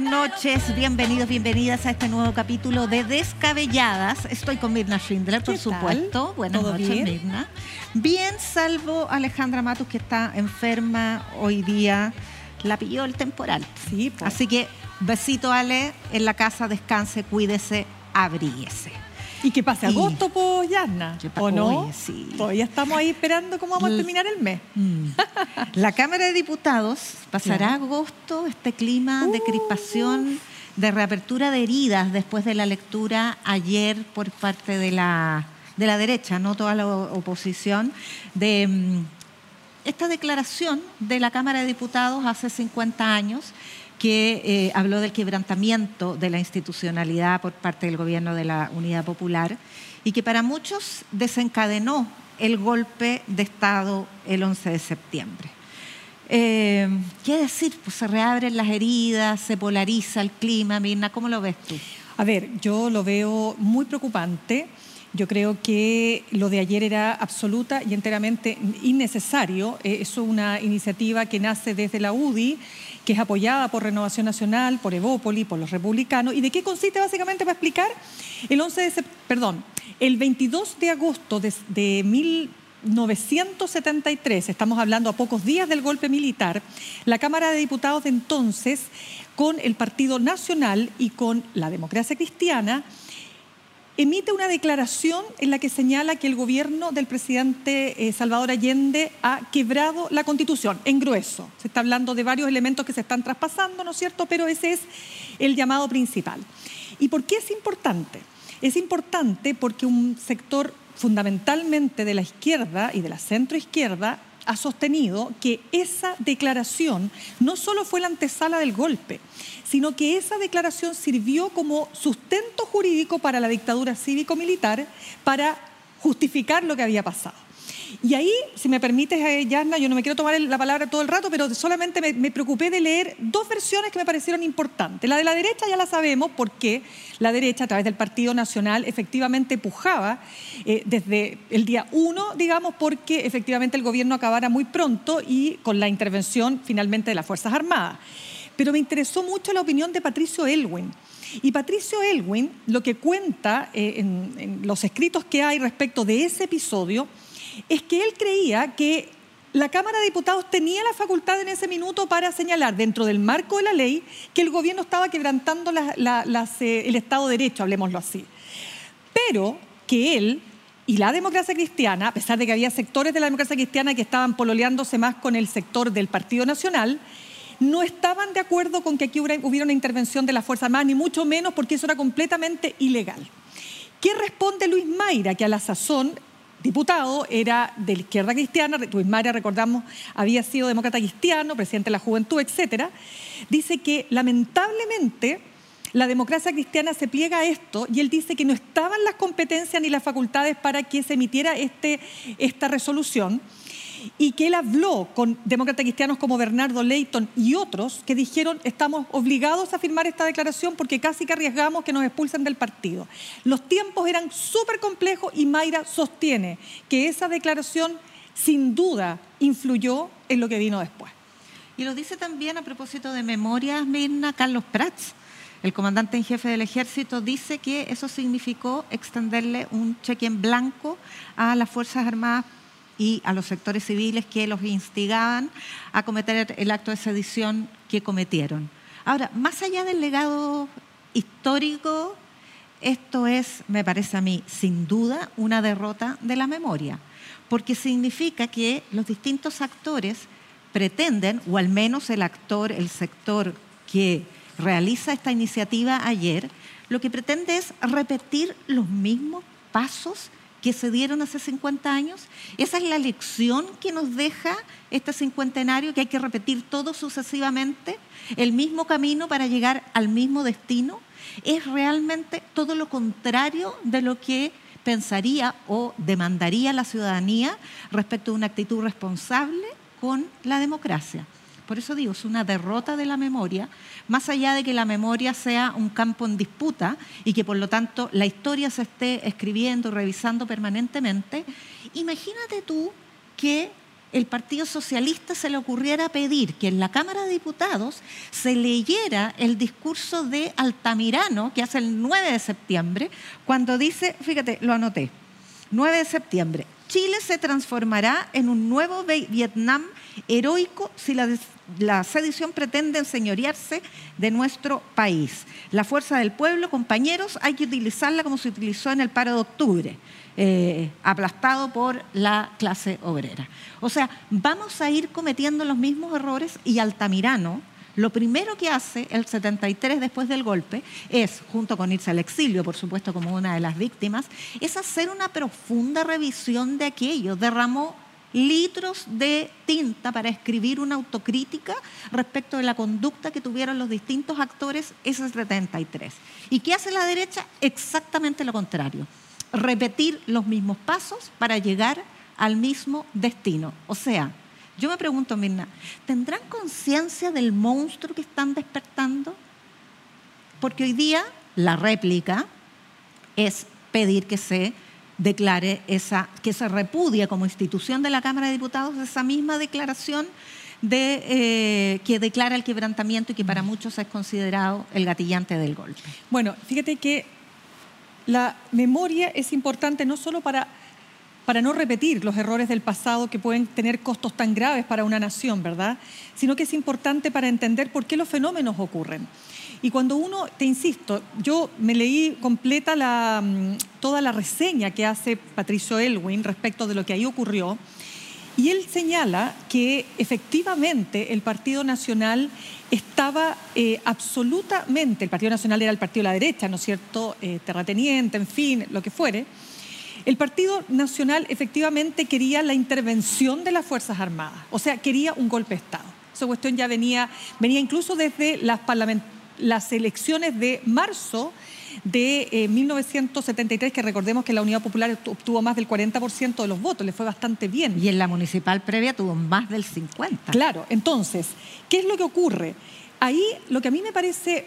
buenas noches, bienvenidos, bienvenidas a este nuevo capítulo de Descabelladas. Estoy con Mirna Schindler, por supuesto. Buenas noches, Mirna. Bien, salvo Alejandra Matus, que está enferma hoy día. La pilló el temporal. Sí, pues. Así que besito, Ale, en la casa, descanse, cuídese, abríguese. Y que pase agosto, pues, Yarna, ¿o no? sí. Todavía estamos ahí esperando cómo vamos a terminar el mes. Mm. La Cámara de Diputados pasará agosto, este clima de uh. crispación, de reapertura de heridas después de la lectura ayer por parte de la, de la derecha, no toda la oposición, de mm, esta declaración de la Cámara de Diputados hace 50 años que eh, habló del quebrantamiento de la institucionalidad por parte del gobierno de la Unidad Popular y que para muchos desencadenó el golpe de Estado el 11 de septiembre. Eh, ¿Qué decir? Pues se reabren las heridas, se polariza el clima. Mirna, ¿cómo lo ves tú? A ver, yo lo veo muy preocupante. Yo creo que lo de ayer era absoluta y enteramente innecesario. Eh, es una iniciativa que nace desde la UDI que es apoyada por Renovación Nacional, por Evópoli, por los republicanos. ¿Y de qué consiste básicamente para explicar? El 11 de perdón, el 22 de agosto de, de 1973, estamos hablando a pocos días del golpe militar, la Cámara de Diputados de entonces, con el Partido Nacional y con la democracia cristiana, emite una declaración en la que señala que el gobierno del presidente eh, Salvador Allende ha quebrado la constitución, en grueso. Se está hablando de varios elementos que se están traspasando, ¿no es cierto? Pero ese es el llamado principal. ¿Y por qué es importante? Es importante porque un sector fundamentalmente de la izquierda y de la centroizquierda ha sostenido que esa declaración no solo fue la antesala del golpe, sino que esa declaración sirvió como sustento jurídico para la dictadura cívico-militar para justificar lo que había pasado. Y ahí, si me permites, eh, Yarna, yo no me quiero tomar la palabra todo el rato, pero solamente me, preocupé de leer dos versiones que me parecieron importantes. La de la derecha ya la sabemos porque la derecha, a través del Partido Nacional, efectivamente pujaba eh, desde el día uno, digamos, porque efectivamente el gobierno acabara muy pronto y con la intervención finalmente de las Fuerzas Armadas pero me interesó mucho la opinión de Patricio Elwin. Y Patricio Elwin lo que cuenta eh, en, los escritos que hay respecto de ese episodio es que él creía que la Cámara de Diputados tenía la facultad en ese minuto para señalar dentro del marco de la ley que el gobierno estaba quebrantando eh, el Estado de Derecho, hablemoslo así. Pero que él y la democracia cristiana, a pesar de que había sectores de la democracia cristiana que estaban pololeándose más con el sector del Partido Nacional, no estaban de acuerdo con que aquí hubiera una intervención de la Fuerza Armada, ni mucho menos porque eso era completamente ilegal. ¿Qué responde Luis Mayra, que a la sazón diputado, era de la izquierda cristiana, Luis recordamos, había sido demócrata cristiano, presidente de la juventud, etcétera, dice que lamentablemente la democracia cristiana se pliega a esto y él dice que no estaban las competencias ni las facultades para que se emitiera este, esta resolución y que él habló con demócratas cristianos como Bernardo Leighton y otros que dijeron estamos obligados a firmar esta declaración porque casi que arriesgamos que nos expulsen del partido. Los tiempos eran súper complejos y Mayra sostiene que esa declaración sin duda influyó en lo que vino después. Y lo dice también a propósito de memorias, Mirna, Carlos Prats. El comandante en jefe del ejército dice que eso significó extenderle un cheque en blanco a las Fuerzas Armadas y a los sectores civiles que los instigaban a cometer el acto de sedición que cometieron. Ahora, más allá del legado histórico, esto es, me parece a mí, sin duda, una derrota de la memoria, porque significa que los distintos actores pretenden, o al menos el actor, el sector que realiza esta iniciativa ayer, lo que pretende es repetir los mismos pasos que se dieron hace 50 años. Esa es la lección que nos deja este cincuentenario, que hay que repetir todo sucesivamente, el mismo camino para llegar al mismo destino. Es realmente todo lo contrario de lo que pensaría o demandaría la ciudadanía respecto a una actitud responsable con la democracia. Por eso digo, es una derrota de la memoria, más allá de que la memoria sea un campo en disputa y que por lo tanto la historia se esté escribiendo, revisando permanentemente. Imagínate tú que el Partido Socialista se le ocurriera pedir que en la Cámara de Diputados se leyera el discurso de Altamirano, que hace el 9 de septiembre, cuando dice, fíjate, lo anoté, 9 de septiembre, Chile se transformará en un nuevo Vietnam heroico si la, sedición pretende enseñorearse de nuestro país. La fuerza del pueblo, compañeros, hay que utilizarla como se utilizó en el paro de octubre. Eh, aplastado por la clase obrera. O sea, vamos a ir cometiendo los mismos errores y Altamirano, lo primero que hace el 73 después del golpe es, junto con irse al exilio, por supuesto, como una de las víctimas, es hacer una profunda revisión de aquello. Derramó litros de tinta para escribir una autocrítica respecto de la conducta que tuvieron los distintos actores ese 73. ¿Y qué hace la derecha? Exactamente lo contrario repetir los mismos pasos para llegar al mismo destino. O sea, yo me pregunto, Mirna, ¿tendrán conciencia del monstruo que están despertando? Porque hoy día la réplica es pedir que se declare esa, que se repudie como institución de la Cámara de Diputados esa misma declaración de, eh, que declara el quebrantamiento y que para muchos es considerado el gatillante del golpe. Bueno, fíjate que la memoria es importante no solo para, para no repetir los errores del pasado que pueden tener costos tan graves para una nación, ¿verdad? Sino que es importante para entender por qué los fenómenos ocurren. Y cuando uno, te insisto, yo me leí completa la, mm, toda la reseña que hace Patricio Elwin respecto de lo que ahí ocurrió, y él señala que efectivamente el Partido Nacional estaba eh, absolutamente, el Partido Nacional era el partido de la derecha, ¿no es cierto?, eh, terrateniente, en fin, lo que fuere. El Partido Nacional efectivamente quería la intervención de las Fuerzas Armadas, o sea, quería un golpe de Estado. Esa cuestión ya venía, venía incluso desde las, las elecciones de marzo de 1973, eh, que recordemos que la Unidad Popular obtuvo más del 40% de los votos, le fue bastante bien. Y en la municipal previa tuvo más del 50%. Claro, entonces, ¿qué es lo que ocurre? Ahí lo que a mí me parece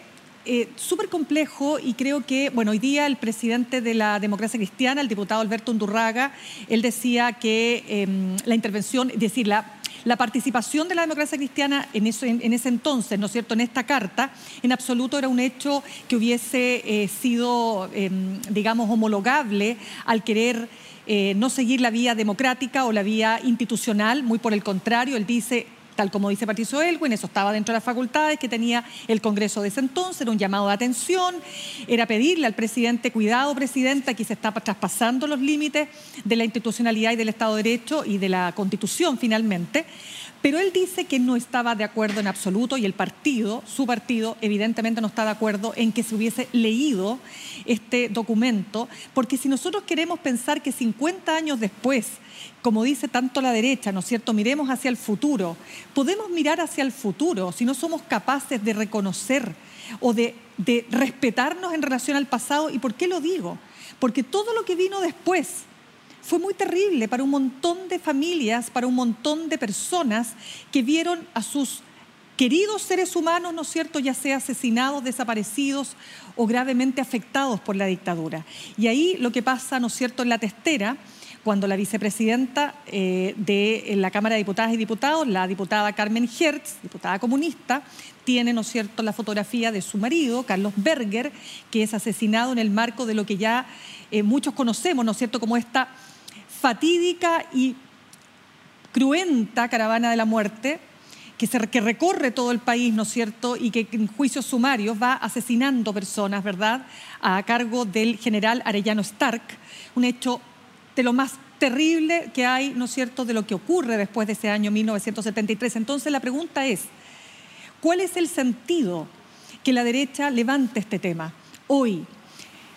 eh, súper complejo y creo que, bueno, hoy día el presidente de la democracia cristiana, el diputado Alberto Undurraga, él decía que em, la intervención, es decir, la participación de la democracia cristiana en, ese entonces, ¿no es cierto?, en esta carta, en absoluto era un hecho que hubiese eh, sido, em, digamos, homologable al querer eh, no seguir la vía democrática o la vía institucional, muy por el contrario, él dice tal como dice Patricio Elwin, eso estaba dentro de las facultades que tenía el Congreso de ese entonces, era un llamado de atención, era pedirle al presidente, cuidado presidente, aquí se está traspasando los límites de la institucionalidad y del Estado de Derecho y de la Constitución finalmente. Pero él dice que no estaba de acuerdo en absoluto y el partido, su partido, evidentemente no está de acuerdo en que se hubiese leído este documento, porque si nosotros queremos pensar que 50 años después, como dice tanto la derecha, ¿no es cierto?, miremos hacia el futuro, podemos mirar hacia el futuro si no somos capaces de reconocer o de, respetarnos en relación al pasado. ¿Y por qué lo digo? Porque todo lo que vino después, fue muy terrible para un montón de familias, para un montón de personas que vieron a sus queridos seres humanos, ¿no es cierto?, ya sea asesinados, desaparecidos o gravemente afectados por la dictadura. Y ahí lo que pasa, ¿no es cierto?, en la testera, cuando la vicepresidenta eh, de la Cámara de Diputadas y Diputados, la diputada Carmen Hertz, diputada comunista, tiene, ¿no es cierto?, la fotografía de su marido, Carlos Berger, que es asesinado en el marco de lo que ya eh, muchos conocemos, ¿no es cierto?, como esta fatídica y cruenta caravana de la muerte que, se, que recorre todo el país, ¿no es cierto?, y que en juicios sumarios va asesinando personas, ¿verdad?, a cargo del general Arellano Stark, un hecho de lo más terrible que hay, ¿no es cierto?, de lo que ocurre después de ese año 1973. Entonces la pregunta es, ¿cuál es el sentido que la derecha levante este tema hoy,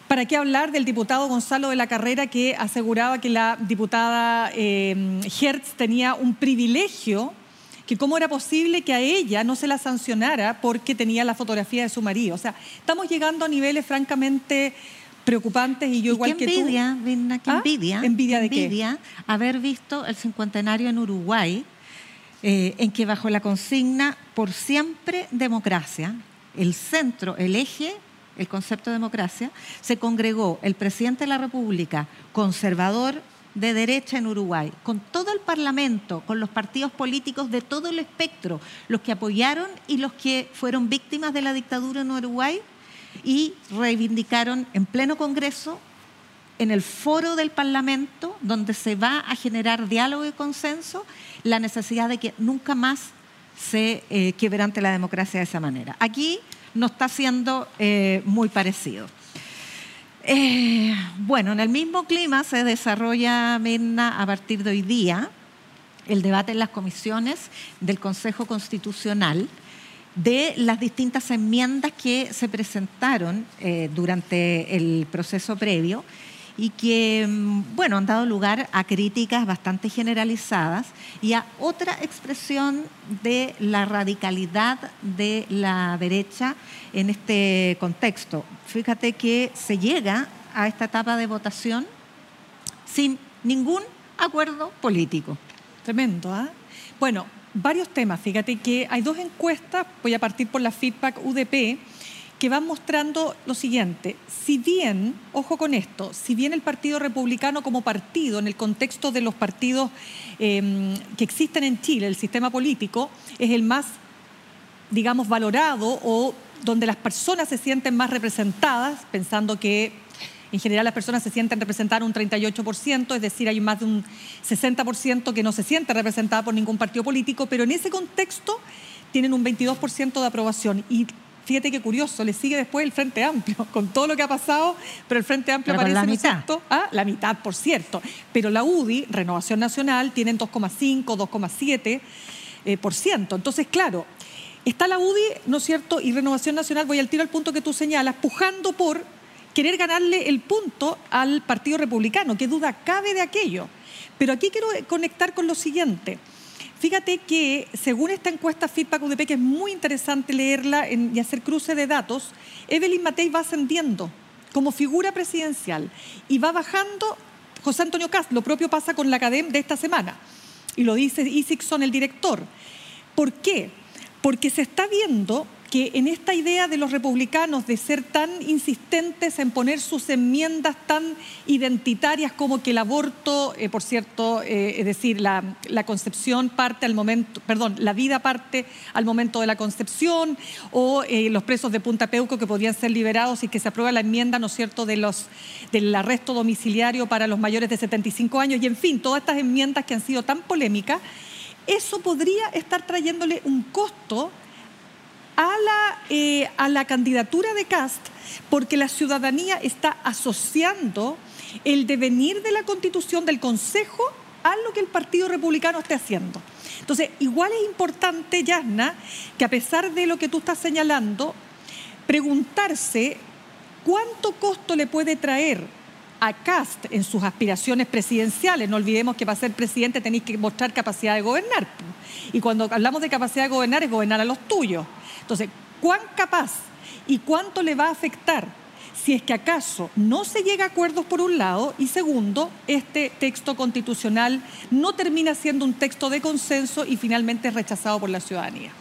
¿Para qué hablar del diputado Gonzalo de la Carrera que aseguraba que la diputada eh, Hertz tenía un privilegio, que cómo era posible que a ella no se la sancionara porque tenía la fotografía de su marido? O sea, estamos llegando a niveles francamente preocupantes y yo igual que envidia, tú. ¿qué ¿Ah? envidia? ¿Envidia de envidia haber visto el cincuentenario en Uruguay, eh, en que bajo la consigna por siempre democracia, el centro, el eje el concepto de democracia, se congregó el presidente de la República, conservador de derecha en Uruguay, con todo el Parlamento, con los partidos políticos de todo el espectro, los que apoyaron y los que fueron víctimas de la dictadura en Uruguay, y reivindicaron en pleno Congreso, en el foro del Parlamento, donde se va a generar diálogo y consenso, la necesidad de que nunca más se eh, quebrante la democracia de esa manera. Aquí no está siendo eh, muy parecido. Eh, bueno, en el mismo clima se desarrolla, Mirna, a partir de hoy día, el debate en las comisiones del Consejo Constitucional de las distintas enmiendas que se presentaron eh, durante el proceso previo y que, mm, bueno, han dado lugar a críticas bastante generalizadas y a otra expresión de la radicalidad de la derecha en este contexto. Fíjate que se llega a esta etapa de votación sin ningún acuerdo político. Tremendo, ¿ah? Bueno, varios temas. Fíjate que hay dos encuestas, voy a partir por la feedback UDP, que van mostrando lo siguiente. Si bien, ojo con esto, si bien el Partido Republicano como partido, en el contexto de los partidos em, que existen en Chile, el sistema político, es el más, digamos, valorado o donde las personas se sienten más representadas, pensando que en general las personas se sienten representadas un 38%, es decir, hay más de un 60% que no se siente representada por ningún partido político, pero en ese contexto tienen un 22% de aprobación. Y fíjate qué curioso, le sigue después el Frente Amplio, con todo lo que ha pasado, pero el Frente Amplio aparece la mitad. ¿ah? la mitad, por cierto. Pero la UDI, Renovación Nacional, tienen 2,5, 2,7%. Eh, por ciento. Entonces, claro, está la UDI, ¿no es cierto? Y Renovación Nacional, voy al tiro al punto que tú señalas, pujando por querer ganarle el punto al Partido Republicano. ¿Qué duda cabe de aquello? Pero aquí quiero conectar con lo siguiente. Fíjate que según esta encuesta Feedback UDP, que es muy interesante leerla y hacer cruce de datos, Evelyn Matei va ascendiendo como figura presidencial y va bajando José Antonio Cast. Lo propio pasa con la Academ de esta semana. Y lo dice Isixson, el director. ¿Por qué? Porque se está viendo que en esta idea de los republicanos de ser tan insistentes en poner sus enmiendas tan identitarias como que el aborto, eh, por cierto, eh, es decir, la, concepción parte al momento, perdón, la vida parte al momento de la concepción, o eh, los presos de Punta Peuco que podrían ser liberados y que se aprueba la enmienda, ¿no cierto?, de los, del arresto domiciliario para los mayores de 75 años, y en fin, todas estas enmiendas que han sido tan polémicas, eso podría estar trayéndole un costo a la, eh, a la candidatura de Cast porque la ciudadanía está asociando el devenir de la constitución del Consejo a lo que el Partido Republicano esté haciendo. Entonces, igual es importante, Yasna, que a pesar de lo que tú estás señalando, preguntarse cuánto costo le puede traer a Cast en sus aspiraciones presidenciales. No olvidemos que para ser presidente tenéis que mostrar capacidad de gobernar. Y cuando hablamos de capacidad de gobernar es gobernar a los tuyos. Entonces, ¿cuán capaz y cuánto le va a afectar si es que acaso no se llega a acuerdos por un lado y segundo, este texto constitucional no termina siendo un texto de consenso y finalmente es rechazado por la ciudadanía?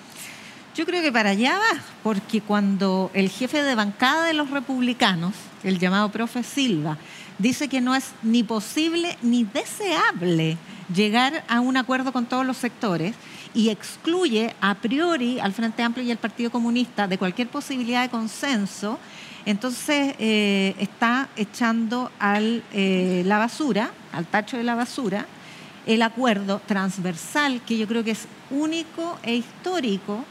Yo creo que para allá va, porque cuando el jefe de bancada de los republicanos, el llamado profe Silva, dice que no es ni posible ni deseable llegar a un acuerdo con todos los sectores, y excluye a priori al Frente Amplio y al Partido Comunista de cualquier posibilidad de consenso, entonces eh, está echando a eh, la basura, al tacho de la basura, el acuerdo transversal que yo creo que es único e histórico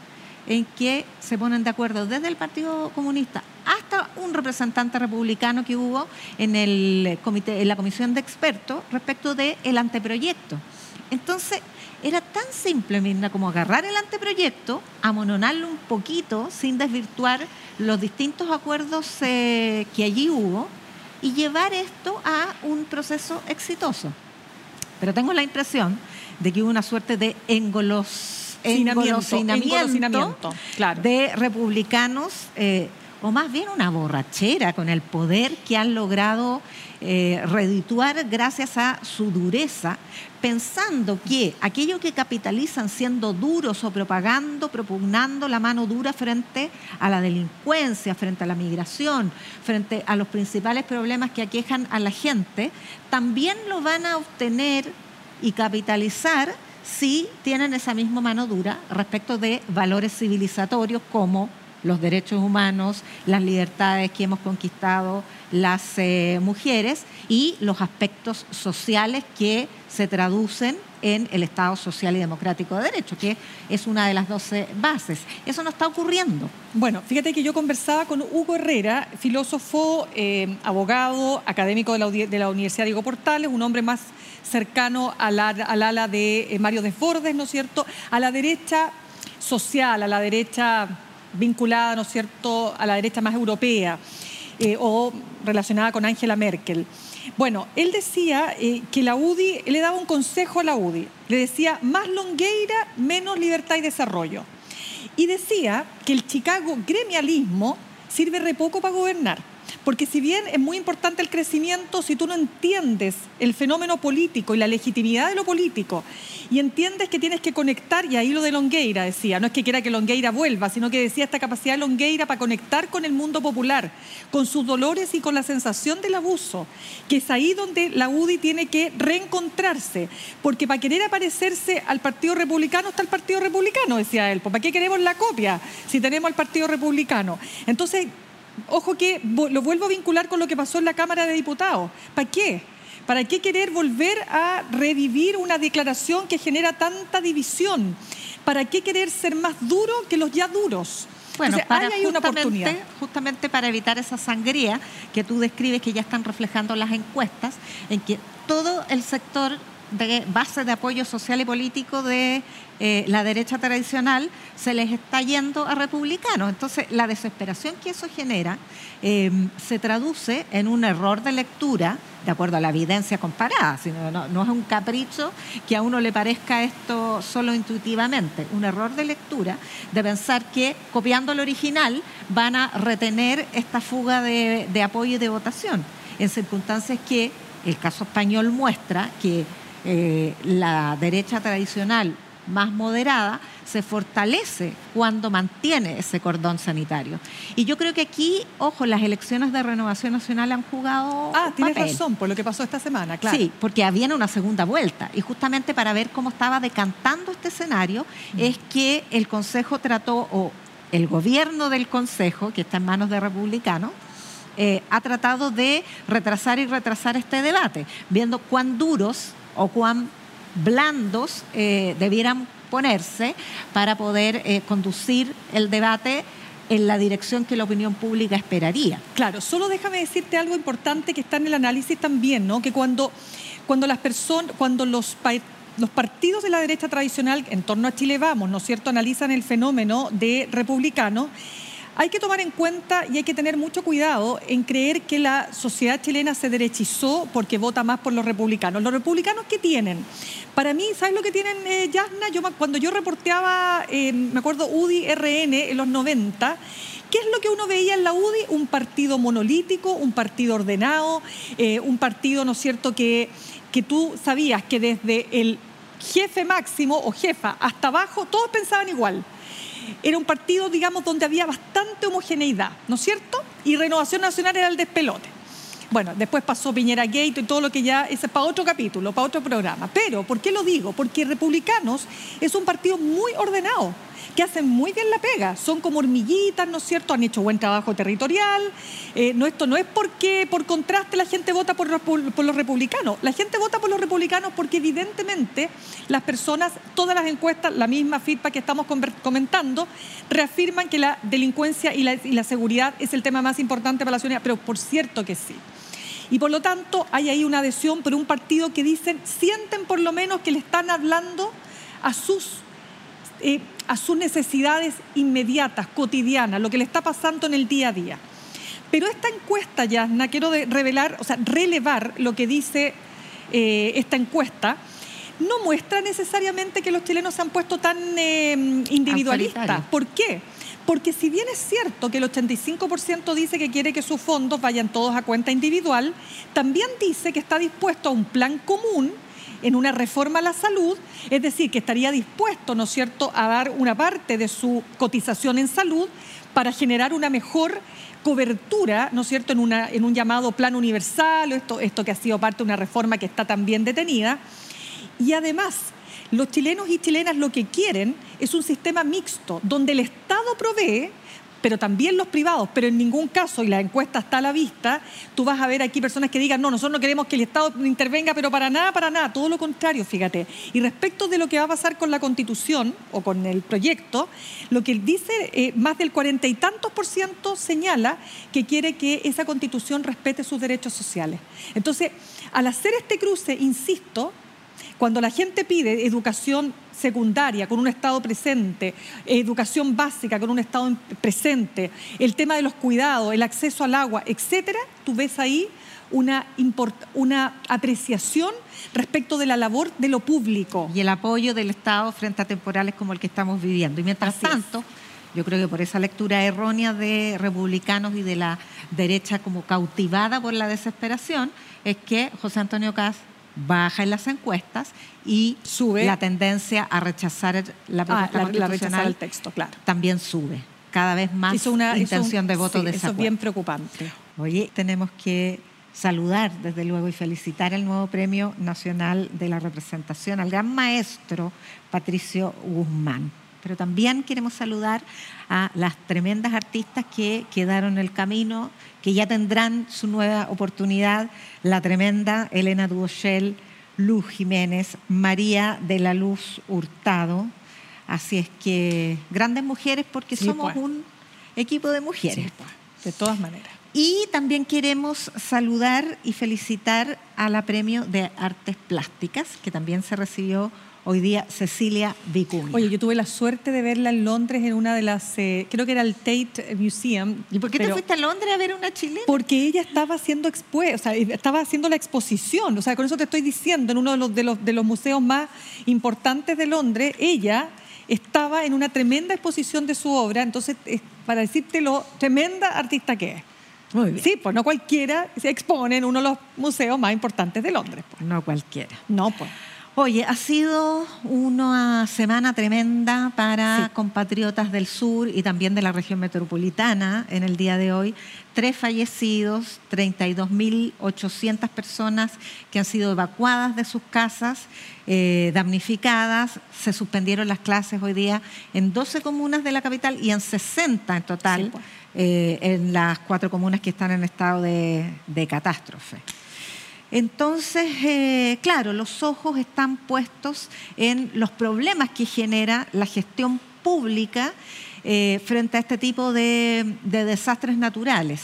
en que se ponen de acuerdo desde el Partido Comunista hasta un representante republicano que hubo en, el comité, en la comisión de expertos respecto del anteproyecto. Entonces, era tan simple, Mirna, como agarrar el anteproyecto, amononarlo un poquito sin desvirtuar los distintos acuerdos eh, que allí hubo y llevar esto a un proceso exitoso. Pero tengo la impresión de que hubo una suerte de engolosinamiento, claro. de republicanos, eh, o más bien una borrachera con el poder que han logrado eh, redituar gracias a su dureza, pensando que aquello que capitalizan siendo duros o propagando, propugnando la mano dura frente a la delincuencia, frente a la migración, frente a los principales problemas que aquejan a la gente, también lo van a obtener y capitalizar si tienen esa misma mano dura respecto de valores civilizatorios como los derechos humanos, las libertades que hemos conquistado las eh, mujeres y los aspectos sociales que se traducen en el Estado Social y Democrático de Derecho, que es una de las 12 bases. Eso no está ocurriendo. Bueno, fíjate que yo conversaba con Hugo Herrera, filósofo, eh, abogado, académico de la, Universidad Diego Portales, un hombre más cercano al, ala de eh, Mario Desbordes, ¿no es cierto?, a la derecha social, a la derecha vinculada, ¿no es cierto?, a la derecha más europea eh, o relacionada con Angela Merkel. Bueno, él decía eh, que la UDI, él le daba un consejo a la UDI, le decía más longueira, menos libertad y desarrollo. Y decía que el Chicago gremialismo sirve re poco para gobernar. Porque si bien es muy importante el crecimiento, si tú no entiendes el fenómeno político y la legitimidad de lo político y entiendes que tienes que conectar, y ahí lo de Longueira decía, no es que quiera que Longueira vuelva, sino que decía esta capacidad de Longueira para conectar con el mundo popular, con sus dolores y con la sensación del abuso, que es ahí donde la UDI tiene que reencontrarse, porque para querer aparecerse al Partido Republicano está el Partido Republicano, decía él, ¿para qué queremos la copia si tenemos al Partido Republicano? Entonces, ojo que lo vuelvo a vincular con lo que pasó en la Cámara de Diputados. ¿Para qué? ¿Para qué querer volver a revivir una declaración que genera tanta división? ¿Para qué querer ser más duro que los ya duros? Bueno, para hay una oportunidad. justamente para evitar esa sangría que tú describes que ya están reflejando las encuestas, en que todo el sector de base de apoyo social y político de eh, la derecha tradicional se les está yendo a republicanos. Entonces, la desesperación que eso genera em, se traduce en un error de lectura de acuerdo a la evidencia comparada, sino no, es un capricho que a uno le parezca esto solo intuitivamente, un error de lectura de pensar que copiando el original van a retener esta fuga de, de apoyo y de votación, en circunstancias que el caso español muestra que eh, la derecha tradicional más moderada se fortalece cuando mantiene ese cordón sanitario. Y yo creo que aquí, ojo, las elecciones de renovación nacional han jugado. Ah, tienes razón, por lo que pasó esta semana, claro. Sí, porque había una segunda vuelta. Y justamente para ver cómo estaba decantando este escenario, mm. es que el Consejo trató, o el gobierno del Consejo, que está en manos de republicanos, eh, ha tratado de retrasar y retrasar este debate, viendo cuán duros o cuán blandos eh, debieran ponerse para poder eh, conducir el debate en la dirección que la opinión pública esperaría. Claro, solo déjame decirte algo importante que está en el análisis también, ¿no? Que cuando, cuando las personas, cuando los los partidos de la derecha tradicional en torno a Chile Vamos, ¿no es cierto?, analizan el fenómeno de republicanos, hay que tomar en cuenta y hay que tener mucho cuidado en creer que la sociedad chilena se derechizó porque vota más por los republicanos. ¿Los republicanos qué tienen? Para mí, ¿sabes lo que tienen, eh, Yasna? Yo, cuando yo reporteaba, eh, me acuerdo, UDI RN en los 90, ¿Qué es lo que uno veía en la UDI? Un partido monolítico, un partido ordenado, eh, un partido, ¿no es cierto?, que, que tú sabías que desde el jefe máximo o jefa hasta abajo todos pensaban igual era un partido, digamos, donde había bastante homogeneidad, ¿no es cierto? Y Renovación Nacional era el despelote. Bueno, después pasó Piñera Gate y todo lo que ya es para otro capítulo, para otro programa. Pero, ¿por qué lo digo? Porque Republicanos es un partido muy ordenado hacen muy bien la pega, son como hormiguitas, ¿no es cierto? Han hecho buen trabajo territorial. Eh, no, esto no es porque por contraste la gente vota por los, republicanos, la gente vota por los republicanos porque evidentemente las personas, todas las encuestas, la misma feedback que estamos comentando, reafirman que la delincuencia y la, y la seguridad es el tema más importante para la ciudadanía, pero por cierto que sí. Y por lo tanto hay ahí una adhesión por un partido que dicen, sienten por lo menos que le están hablando a sus eh, a sus necesidades inmediatas, cotidianas, lo que le está pasando en el día a día. Pero esta encuesta, Yasna, quiero revelar, o sea, relevar lo que dice eh, esta encuesta, no muestra necesariamente que los chilenos se han puesto tan eh, individualistas. ¿Por qué? Porque si bien es cierto que el 85% dice que quiere que sus fondos vayan todos a cuenta individual, también dice que está dispuesto a un plan común en una reforma a la salud, es decir, que estaría dispuesto, ¿no es cierto?, a dar una parte de su cotización en salud para generar una mejor cobertura, ¿no es cierto?, en, en un llamado plan universal, esto, esto que ha sido parte de una reforma que está también detenida. Y además, los chilenos y chilenas lo que quieren es un sistema mixto, donde el Estado provee, pero también los privados, pero en ningún caso, y la encuesta está a la vista, tú vas a ver aquí personas que digan, no, nosotros no queremos que el Estado intervenga, pero para nada, para nada, todo lo contrario, fíjate. Y respecto de lo que va a pasar con la Constitución o con el proyecto, lo que dice, eh, más del cuarenta y tantos por ciento señala que quiere que esa Constitución respete sus derechos sociales. Entonces, al hacer este cruce, insisto, cuando la gente pide educación secundaria con un Estado presente, educación básica con un Estado presente, el tema de los cuidados, el acceso al agua, etcétera, tú ves ahí una, una apreciación respecto de la labor de lo público. Y el apoyo del Estado frente a temporales como el que estamos viviendo. Y mientras tanto, yo creo que por esa lectura errónea de republicanos y de la derecha como cautivada por la desesperación, es que José Antonio Caz baja en las encuestas y sube la tendencia a rechazar la ah, propuesta la, texto, claro. También sube. Cada vez más una, intención de voto de Eso es bien preocupante. Oye, tenemos que saludar desde luego y felicitar el nuevo Premio Nacional de la Representación al gran maestro Patricio Guzmán pero también queremos saludar a las tremendas artistas que quedaron en el camino, que ya tendrán su nueva oportunidad, la tremenda Elena Duochel, Luz Jiménez, María de la Luz Hurtado. Así es que grandes mujeres porque somos pues. un equipo de mujeres. Pues, de todas maneras. Y también queremos saludar y felicitar a la Premio de Artes Plásticas, que también se recibió hoy día Cecilia Vicuña. Oye, yo tuve la suerte de verla en Londres en una de las, eh, creo que era el Tate Museum. ¿Y por qué te fuiste a Londres a ver una chilena? Porque ella estaba haciendo expuesta, o sea, estaba haciendo la exposición, o sea, con eso te estoy diciendo, en uno de los, de los, de los museos más importantes de Londres, ella estaba en una tremenda exposición de su obra, entonces, para decirte lo tremenda artista que es. Muy bien. Sí, pues no cualquiera se expone en uno de los museos más importantes de Londres. Pues. No cualquiera. No, pues. Oye, ha sido una semana tremenda para compatriotas del sur y también de la región metropolitana en el día de hoy. Tres fallecidos, 32.800 personas que han sido evacuadas de sus casas, eh, damnificadas. Se suspendieron las clases hoy día en 12 comunas de la capital y en 60 en total pues. eh, en las cuatro comunas que están en estado de catástrofe. Entonces, eh, claro, los ojos están puestos en los problemas que genera la gestión pública eh, frente a este tipo de, desastres naturales.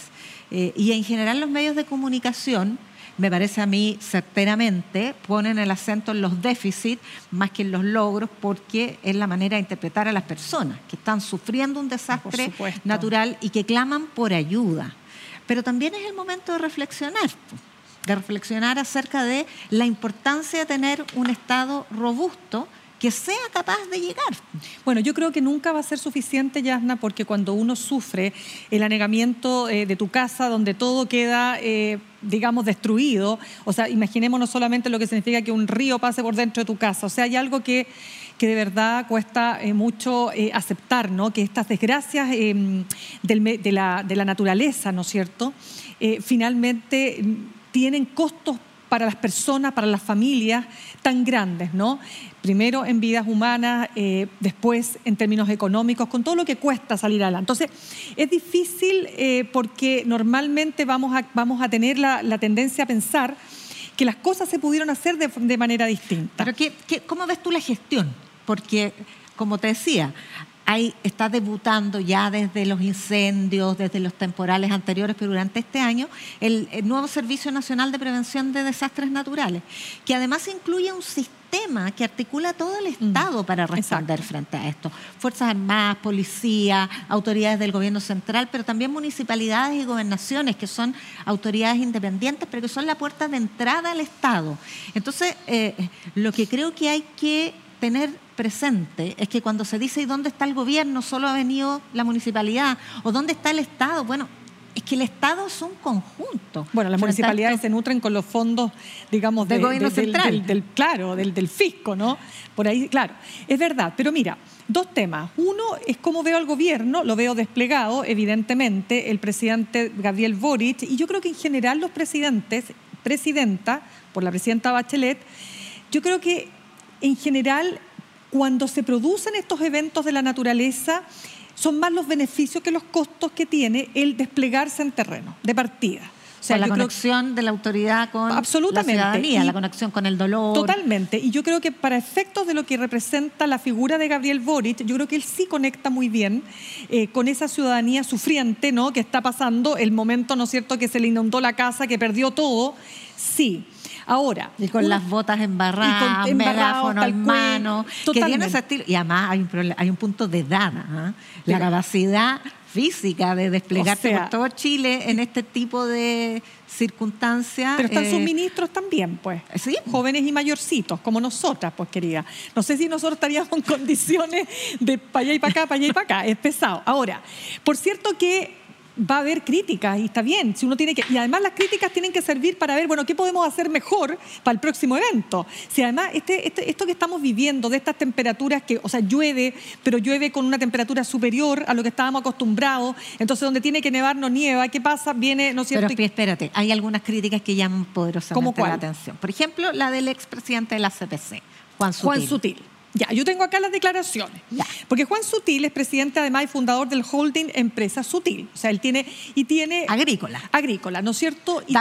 Eh, y en general los medios de comunicación, me parece a mí certeramente, ponen el acento en los déficits más que en los logros, porque es la manera de interpretar a las personas que están sufriendo un desastre natural y que claman por ayuda. Pero también es el momento de reflexionar de reflexionar acerca de la importancia de tener un Estado robusto que sea capaz de llegar. Bueno, yo creo que nunca va a ser suficiente, Yasna, porque cuando uno sufre el anegamiento eh, de tu casa, donde todo queda, eh, digamos, destruido, o sea, imaginémonos solamente lo que significa que un río pase por dentro de tu casa, o sea, hay algo que, que de verdad cuesta eh, mucho aceptar, ¿no? Que estas desgracias de, la, de, la, naturaleza, ¿no es cierto? finalmente tienen costos para las personas, para las familias tan grandes, ¿no? Primero en vidas humanas, eh, después en términos económicos, con todo lo que cuesta salir adelante. Entonces, es difícil eh, porque normalmente vamos a, vamos a tener la, tendencia a pensar que las cosas se pudieron hacer de, manera distinta. Pero cómo ves tú la gestión? Porque, como te decía, está debutando ya desde los incendios, desde los temporales anteriores, pero durante este año, el, nuevo Servicio Nacional de Prevención de Desastres Naturales, que además incluye un sistema que articula todo el mm, Estado para responder frente a esto. Fuerzas Armadas, Policía, autoridades del gobierno central, pero también municipalidades y gobernaciones, que son autoridades independientes, pero que son la puerta de entrada al Estado. Entonces, eh, lo que creo que hay que tener presente es que cuando se dice ¿y dónde está el gobierno? Solo ha venido la municipalidad o dónde está el Estado. Bueno, es que el Estado es un conjunto. Bueno, las municipalidades se nutren con los fondos, digamos, del gobierno central. Del, claro, del, del, fisco, ¿no? Por ahí, claro, es verdad. Pero mira, dos temas. Uno es cómo veo al gobierno, lo veo desplegado, evidentemente, el presidente Gabriel Boric, y yo creo que en general los presidentes, presidenta, por la presidenta Bachelet, yo creo que en general cuando se producen estos eventos de la naturaleza, son más los beneficios que los costos que tiene el desplegarse en terreno, de partida. O sea, la conexión de la autoridad con la ciudadanía, la conexión con el dolor. Totalmente. Y yo creo que para efectos de lo que representa la figura de Gabriel Boric, yo creo que él sí conecta muy bien eh, con esa ciudadanía sufriente, ¿no? Que está pasando el momento, ¿no es cierto?, que se le inundó la casa, que perdió todo. Sí. Ahora. Y con las botas embarradas, megáfono en mano. Que tiene ese estilo. Y además hay un, hay un punto de edad. ¿ah? La capacidad física de desplegarse por todo Chile en este tipo de circunstancias. Pero están sus eh, ministros también, pues. Sí. Jóvenes y mayorcitos, como nosotras, pues querida. No sé si nosotros estaríamos en condiciones de para allá y para acá, para allá y para acá. Es pesado. Ahora, por cierto que va a haber críticas y está bien. Si uno tiene que, y además las críticas tienen que servir para ver, bueno, qué podemos hacer mejor para el próximo evento. Si además este, este, esto que estamos viviendo de estas temperaturas que, o sea, llueve, pero llueve con una temperatura superior a lo que estábamos acostumbrados, entonces donde tiene que nevar no nieva, ¿qué pasa? Viene, ¿no es cierto? Pero espérate, hay algunas críticas que llaman poderosamente la atención. Por ejemplo, la del expresidente de la CPC, Juan Sutil. Juan Sutil. Ya, yo tengo acá las declaraciones. Porque Juan Sutil es presidente además y fundador del holding Empresa Sutil. O sea, él tiene y tiene agrícola. Agrícola, ¿no es cierto? Y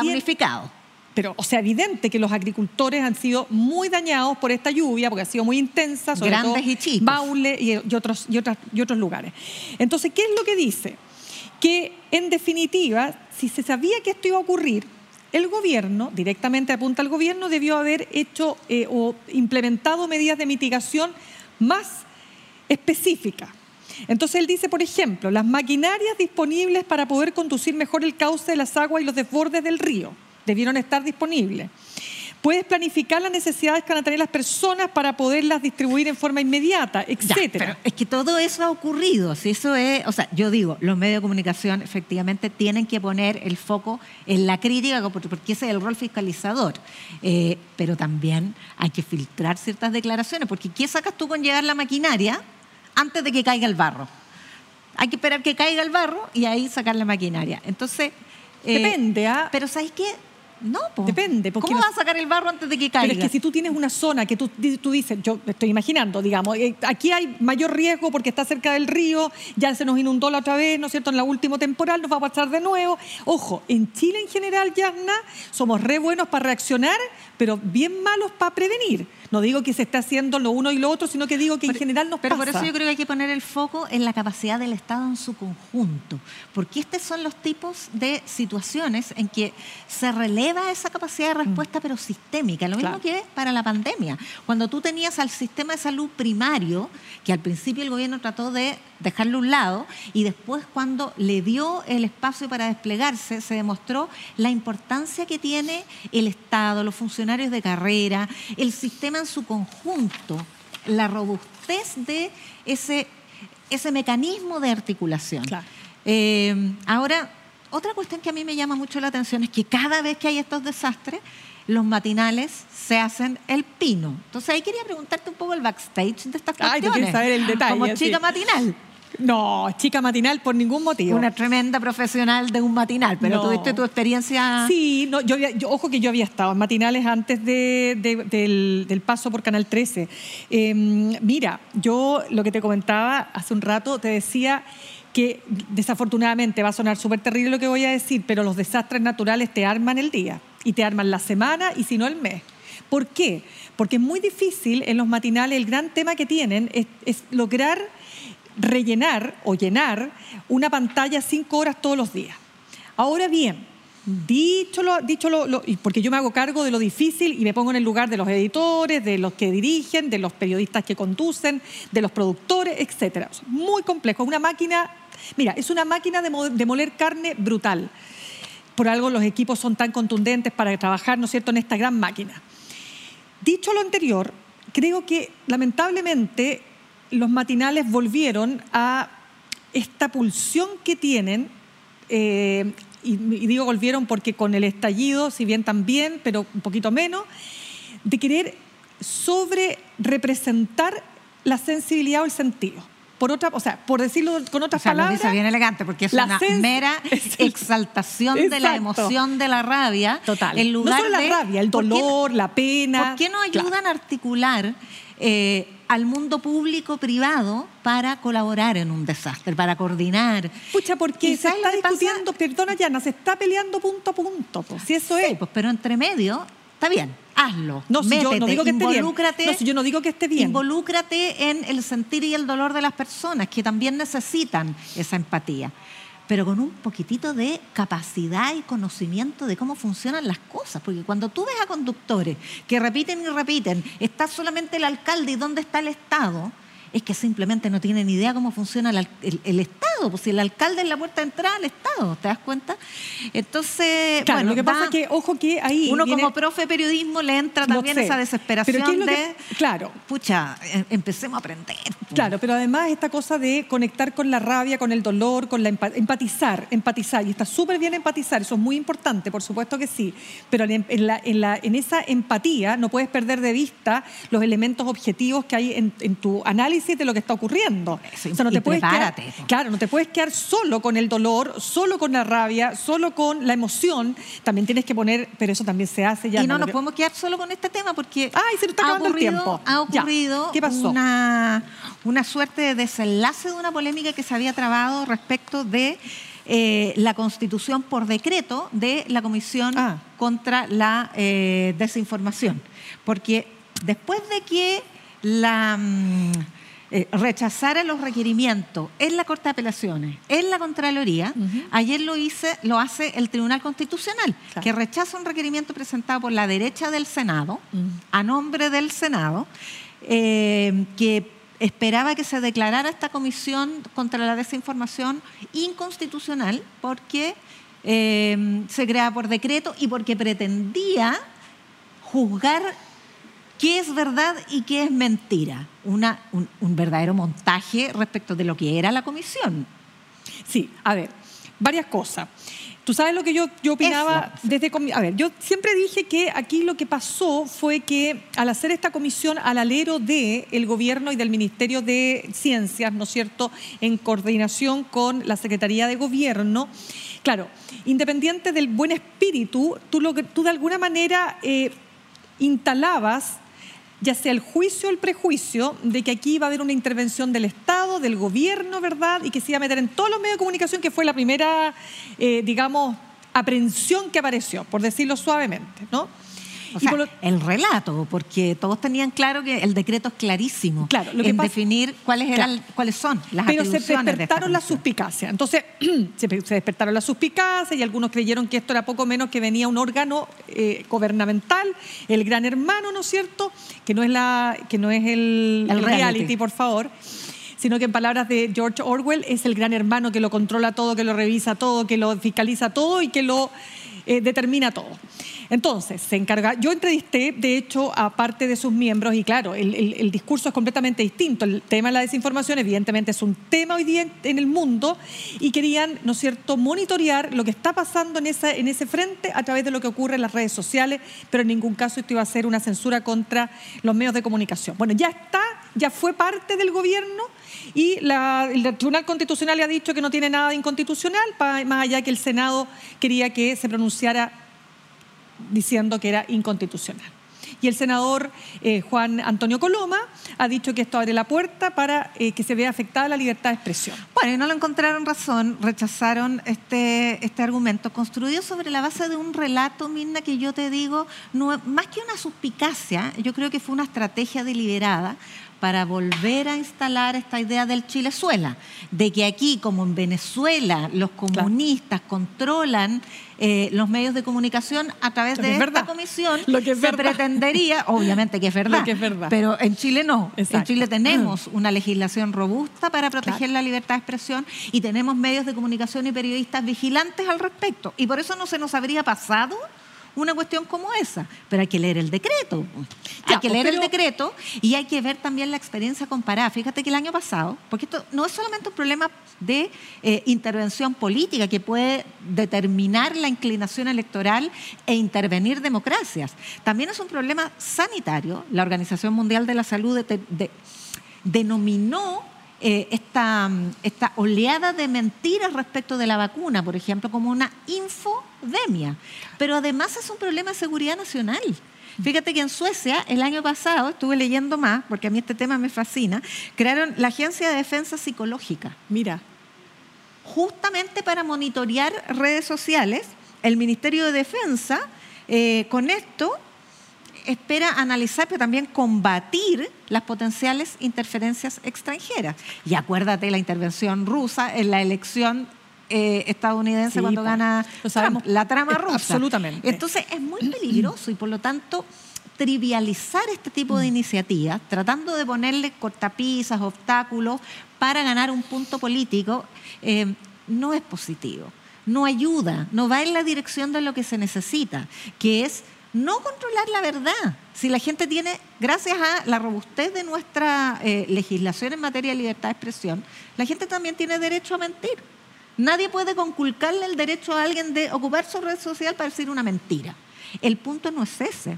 pero, o sea, evidente que los agricultores han sido muy dañados por esta lluvia, porque ha sido muy intensa, sobre Grandes todo y chicos. Baule y, otros, y, otras, y otros lugares. Entonces, ¿qué es lo que dice? Que, en definitiva, si se sabía que esto iba a ocurrir, el gobierno, directamente apunta al gobierno, debió haber hecho eh, o implementado medidas de mitigación más específicas. Entonces él dice, por ejemplo, las maquinarias disponibles para poder conducir mejor el cauce de las aguas y los desbordes del río debieron estar disponibles. Puedes planificar las necesidades que van a tener las personas para poderlas distribuir en forma inmediata, etcétera. es que todo eso ha ocurrido. Si eso es, o sea, yo digo, los medios de comunicación efectivamente tienen que poner el foco en la crítica, porque ese es el rol fiscalizador. Eh, pero también hay que filtrar ciertas declaraciones, porque ¿qué sacas tú con llegar la maquinaria antes de que caiga el barro? Hay que esperar que caiga el barro y ahí sacar la maquinaria. Entonces. Eh, Depende, ¿ah? Pero ¿sabes qué? No, depende. ¿Cómo vas a sacar el barro antes de que caiga? Pero es que si tú tienes una zona que tú, tú dices, yo estoy imaginando, digamos, eh, aquí hay mayor riesgo porque está cerca del río, ya se nos inundó la otra vez, ¿no es cierto? En la última temporal nos va a pasar de nuevo. Ojo, en Chile en general, Yasna, somos re buenos para reaccionar, pero bien malos para prevenir. No digo que se esté haciendo lo uno y lo otro, sino que digo que en general nos pero pasa. Pero por eso yo creo que hay que poner el foco en la capacidad del Estado en su conjunto, porque estos son los tipos de situaciones en que se releva esa capacidad de mm. respuesta, pero sistémica. Lo mismo que para la pandemia. Cuando tú tenías al sistema de salud primario, que al principio el gobierno trató de dejarlo a un lado, y después cuando le dio el espacio para desplegarse, se demostró la importancia que tiene el Estado, los funcionarios de carrera, el sistema en su conjunto, la robustez de ese, ese mecanismo de articulación. Eh, ahora, otra cuestión que a mí me llama mucho la atención es que cada vez que hay estos desastres, los matinales se hacen el pino. Entonces ahí quería preguntarte un poco el backstage de estas cuestiones. Ay, saber el detalle. Como chica matinal. No, chica matinal por ningún motivo. Una tremenda profesional de un matinal, pero tuviste tu experiencia. Sí, no, yo, ojo que yo había estado en matinales antes del, paso por Canal 13. Em, mira, yo lo que te comentaba hace un rato, te decía que desafortunadamente va a sonar súper terrible lo que voy a decir, pero los desastres naturales te arman el día y te arman la semana y si no el mes. ¿Por qué? Porque es muy difícil en los matinales, el gran tema que tienen es lograr rellenar o llenar una pantalla cinco horas todos los días. Ahora bien, dicho lo, dicho porque yo me hago cargo de lo difícil y me pongo en el lugar de los editores, de los que dirigen, de los periodistas que conducen, de los productores, etcétera. Muy complejo, una máquina, mira, es una máquina de, de moler carne brutal. Por algo los equipos son tan contundentes para trabajar, ¿no es cierto?, en esta gran máquina. Dicho lo anterior, creo que lamentablemente los matinales volvieron a esta pulsión que tienen, eh, y, digo volvieron porque con el estallido, si bien también, pero un poquito menos, de querer sobre representar la sensibilidad o el sentido. Por otra, o sea, por decirlo con otras palabras. Lo dice bien elegante, porque es una mera exaltación de la emoción de la rabia. Total. En lugar no solo la rabia, el dolor, la pena. ¿Por qué no ayudan a articular eh, al mundo público privado para colaborar en un desastre, para coordinar. Pucha, porque se está discutiendo, perdona Yana, se está peleando punto a punto, pues, si eso es. Pues, pero entre medio, está bien, hazlo. No, si yo no digo que esté bien. No, si yo no digo que esté bien. Involúcrate en el sentir y el dolor de las personas que también necesitan esa empatía pero con un poquitito de capacidad y conocimiento de cómo funcionan las cosas. Porque cuando tú ves a conductores que repiten y repiten, está solamente el alcalde y dónde está el Estado, es que simplemente no tienen idea cómo funciona el, Estado, pues si el alcalde es la puerta de entrada al Estado, ¿te das cuenta? Entonces, bueno, lo que pasa es que, ojo que ahí... Uno como profe periodismo le entra también esa desesperación de... claro. Pucha, em, empecemos a aprender. Pues. Claro, pero además esta cosa de conectar con la rabia, con el dolor, con la empatizar, empatizar, y está súper bien empatizar, eso es muy importante, por supuesto que sí, pero en, la, en, la, en esa empatía no puedes perder de vista los elementos objetivos que hay en tu análisis de lo que está ocurriendo. no te puedes quedar, claro, no te puedes quedar solo con el dolor, solo con la rabia, solo con la emoción. También tienes que poner, pero eso también se hace ya. Y no, nos podemos quedar solo con este tema porque Ay, se nos está acabando el tiempo. ha ocurrido ¿Qué pasó? Una, una suerte de desenlace de una polémica que se había trabado respecto de eh, la constitución por decreto de la Comisión ah. contra la eh, Desinformación. Porque después de que la... Eh, rechazara los requerimientos en la Corte de Apelaciones, en la Contraloría, ayer lo, hice, lo hace el Tribunal Constitucional, que rechaza un requerimiento presentado por la derecha del Senado, a nombre del Senado, eh, que esperaba que se declarara esta comisión contra la desinformación inconstitucional porque eh, se crea por decreto y porque pretendía juzgar qué es verdad y qué es mentira. Una, un, verdadero montaje respecto de lo que era la comisión. Sí, a ver, varias cosas. Tú sabes lo que yo, yo opinaba desde... A ver, yo siempre dije que aquí lo que pasó fue que al hacer esta comisión al alero del el gobierno y del Ministerio de Ciencias, ¿no es cierto?, en coordinación con la Secretaría de Gobierno, claro, independiente del buen espíritu, tú, lo, tú de alguna manera eh, instalabas ya sea el juicio o el prejuicio de que aquí iba a haber una intervención del Estado, del gobierno, ¿verdad? Y que se iba a meter en todos los medios de comunicación, que fue la primera, eh, digamos, aprehensión que apareció, por decirlo suavemente, ¿no? El relato, porque todos tenían claro que el decreto es clarísimo claro, en definir cuáles eran, cuáles son las Pero se despertaron las suspicacias. Entonces, se, despertaron las suspicacias y algunos creyeron que esto era poco menos que venía un órgano eh, gubernamental, el gran hermano, ¿no es cierto? Que no es la, que no es el, reality, por favor sino que en palabras de George Orwell es el gran hermano que lo controla todo, que lo revisa todo, que lo fiscaliza todo y que lo eh, determina todo. Entonces, se encarga, yo entrevisté, de hecho, a parte de sus miembros, y claro, el, discurso es completamente distinto. El tema de la desinformación, evidentemente, es un tema hoy día en, el mundo, y querían, ¿no es cierto?, monitorear lo que está pasando en, esa, en ese frente a través de lo que ocurre en las redes sociales, pero en ningún caso esto iba a ser una censura contra los medios de comunicación. Bueno, ya está, ya fue parte del gobierno, y el Tribunal Constitucional le ha dicho que no tiene nada de inconstitucional, más allá que el Senado quería que se pronunciara diciendo que era inconstitucional. Y el senador eh, Juan Antonio Coloma ha dicho que esto abre la puerta para eh, que se vea afectada la libertad de expresión. Bueno, y no lo encontraron razón, rechazaron este, este argumento, construido sobre la base de un relato, Mirna, que yo te digo, no, más que una suspicacia, yo creo que fue una estrategia deliberada para volver a instalar esta idea del Chilezuela, de que aquí, como en Venezuela, los comunistas controlan eh, los medios de comunicación a través de esta comisión, Lo que se pretendería, obviamente que es verdad, pero en Chile no. En Chile tenemos una legislación robusta para proteger la libertad de expresión y tenemos medios de comunicación y periodistas vigilantes al respecto. Y por eso no se nos habría pasado una cuestión como esa, pero hay que leer el decreto. hay que pues, leer el decreto y hay que ver también la experiencia comparada. Fíjate que el año pasado, porque esto no es solamente un problema de eh, intervención política que puede determinar la inclinación electoral e intervenir democracias, también es un problema sanitario. La Organización Mundial de la Salud de- de- denominó eh, esta, esta oleada de mentiras respecto de la vacuna, por ejemplo, como una infodemia. Pero además es un problema de seguridad nacional. Fíjate que en Suecia, el año pasado, estuve leyendo más, porque a mí este tema me fascina, crearon la Agencia de Defensa Psicológica Mira, justamente para monitorear redes sociales, el Ministerio de Defensa eh, con esto espera analizar, pero también combatir las potenciales interferencias extranjeras. Y acuérdate la intervención rusa en la elección eh, estadounidense Sí, cuando gana. Trump, la trama Eh, rusa. absolutamente. Entonces es muy peligroso y por lo tanto trivializar este tipo Mm. de iniciativas, tratando de ponerle cortapisas, obstáculos para ganar un punto político, eh, no es positivo, no ayuda, no va en la dirección de lo que se necesita, que es no controlar la verdad. Si la gente tiene, gracias a la robustez de nuestra eh, legislación en materia de libertad de expresión, la gente también tiene derecho a mentir. Nadie puede conculcarle el derecho a alguien de ocupar su red social para decir una mentira. El punto no es ese.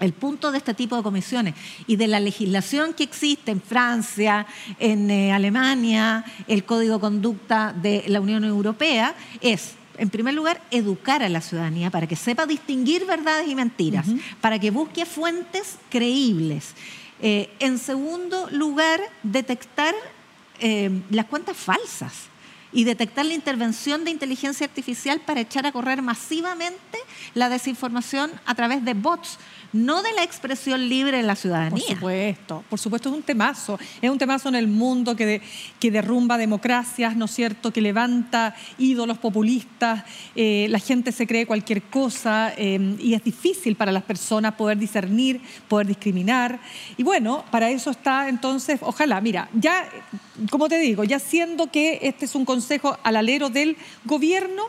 El punto de este tipo de comisiones y de la legislación que existe en Francia, en eh, Alemania, el Código de Conducta de la Unión Europea, es, en primer lugar, educar a la ciudadanía para que sepa distinguir verdades y mentiras, para que busque fuentes creíbles. Eh, en segundo lugar, detectar eh, las cuentas falsas y detectar la intervención de inteligencia artificial para echar a correr masivamente la desinformación a través de bots, no de la expresión libre de la por ciudadanía. supuesto, por supuesto es un temazo, es un temazo en el mundo que, de- que derrumba democracias, ¿no es cierto?, que levanta ídolos populistas, eh, la gente se cree cualquier cosa eh, y es difícil para las personas poder discernir, poder discriminar. Y bueno, para eso está entonces, ojalá, mira, ya, como te digo, ya siendo que este es un consejo al alero del gobierno,